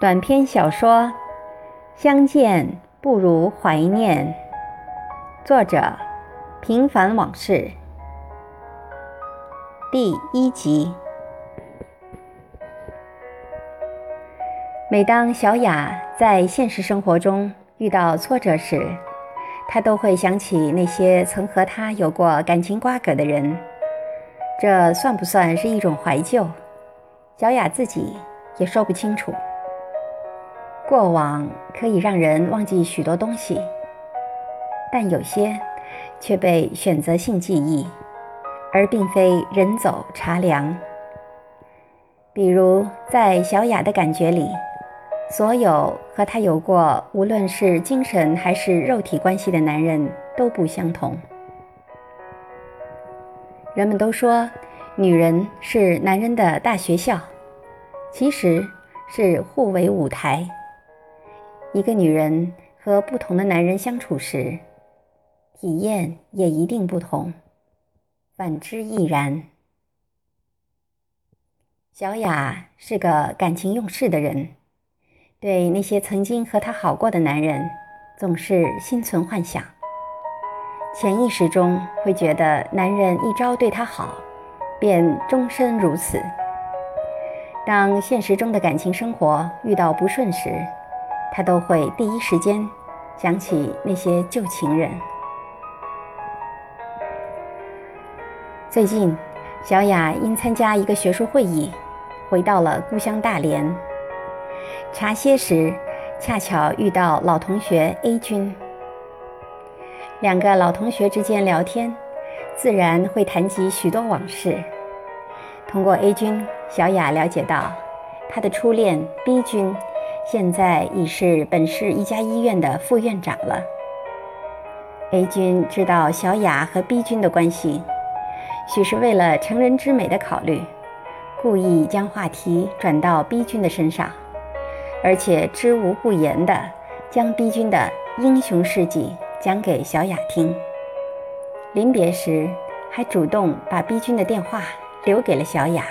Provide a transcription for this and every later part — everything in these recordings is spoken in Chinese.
短篇小说《相见不如怀念》，作者：平凡往事，第一集。每当小雅在现实生活中遇到挫折时，她都会想起那些曾和她有过感情瓜葛的人。这算不算是一种怀旧？小雅自己也说不清楚。过往可以让人忘记许多东西，但有些却被选择性记忆，而并非人走茶凉。比如，在小雅的感觉里，所有和她有过无论是精神还是肉体关系的男人都不相同。人们都说，女人是男人的大学校。其实是互为舞台。一个女人和不同的男人相处时，体验也一定不同，反之亦然。小雅是个感情用事的人，对那些曾经和她好过的男人，总是心存幻想，潜意识中会觉得男人一朝对她好，便终身如此。当现实中的感情生活遇到不顺时，他都会第一时间想起那些旧情人。最近，小雅因参加一个学术会议，回到了故乡大连。茶歇时，恰巧遇到老同学 A 君。两个老同学之间聊天，自然会谈及许多往事。通过 A 君。小雅了解到，她的初恋 B 君现在已是本市一家医院的副院长了。A 君知道小雅和 B 君的关系，许是为了成人之美的考虑，故意将话题转到 B 君的身上，而且知无不言地将 B 君的英雄事迹讲给小雅听。临别时，还主动把 B 君的电话留给了小雅。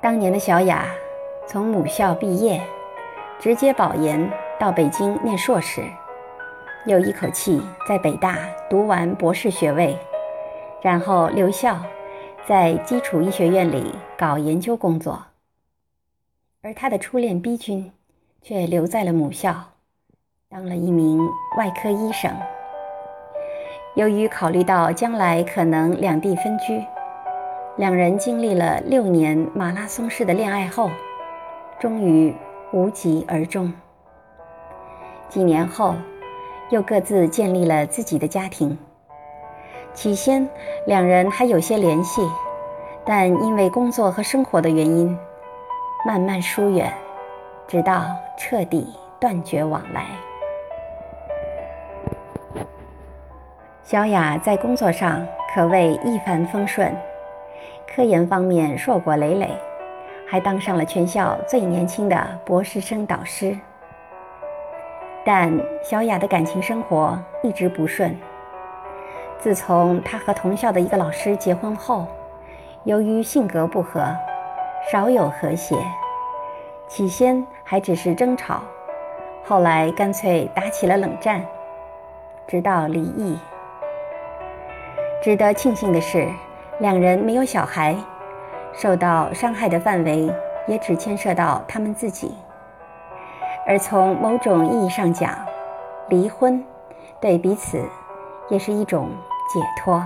当年的小雅从母校毕业，直接保研到北京念硕士，又一口气在北大读完博士学位，然后留校在基础医学院里搞研究工作。而她的初恋 B 君却留在了母校，当了一名外科医生。由于考虑到将来可能两地分居。两人经历了六年马拉松式的恋爱后，终于无疾而终。几年后，又各自建立了自己的家庭。起先，两人还有些联系，但因为工作和生活的原因，慢慢疏远，直到彻底断绝往来。小雅在工作上可谓一帆风顺。科研方面硕果累累，还当上了全校最年轻的博士生导师。但小雅的感情生活一直不顺。自从她和同校的一个老师结婚后，由于性格不合，少有和谐。起先还只是争吵，后来干脆打起了冷战，直到离异。值得庆幸的是。两人没有小孩，受到伤害的范围也只牵涉到他们自己。而从某种意义上讲，离婚对彼此也是一种解脱。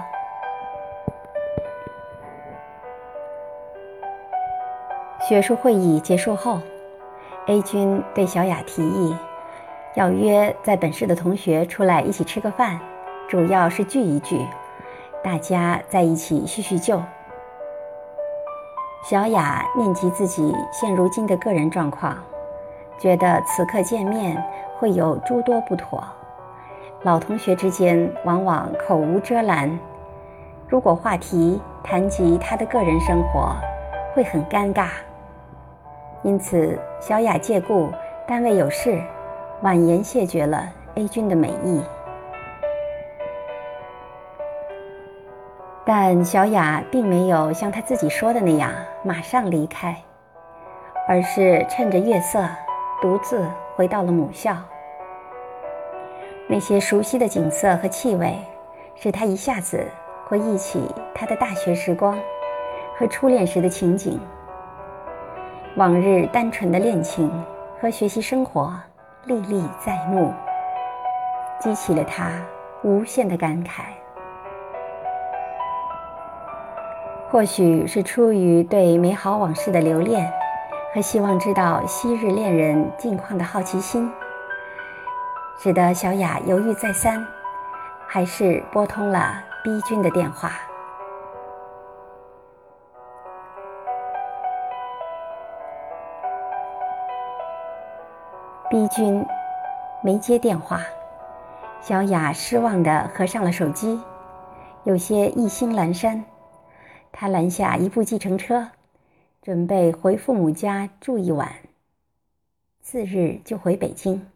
学术会议结束后，A 君对小雅提议，要约在本市的同学出来一起吃个饭，主要是聚一聚。大家在一起叙叙旧。小雅念及自己现如今的个人状况，觉得此刻见面会有诸多不妥。老同学之间往往口无遮拦，如果话题谈及他的个人生活，会很尴尬。因此，小雅借故单位有事，婉言谢绝了 A 君的美意。但小雅并没有像她自己说的那样马上离开，而是趁着月色，独自回到了母校。那些熟悉的景色和气味，使他一下子回忆起他的大学时光和初恋时的情景。往日单纯的恋情和学习生活历历在目，激起了他无限的感慨。或许是出于对美好往事的留恋，和希望知道昔日恋人近况的好奇心，使得小雅犹豫再三，还是拨通了逼君的电话。逼君没接电话，小雅失望地合上了手机，有些意兴阑珊。他拦下一部计程车，准备回父母家住一晚，次日就回北京。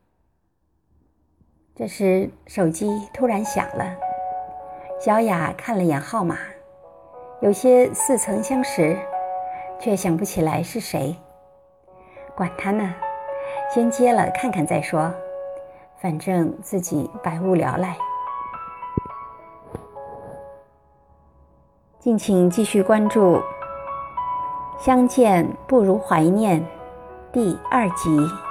这时手机突然响了，小雅看了眼号码，有些似曾相识，却想不起来是谁。管他呢，先接了看看再说，反正自己百无聊赖。敬请继续关注《相见不如怀念》第二集。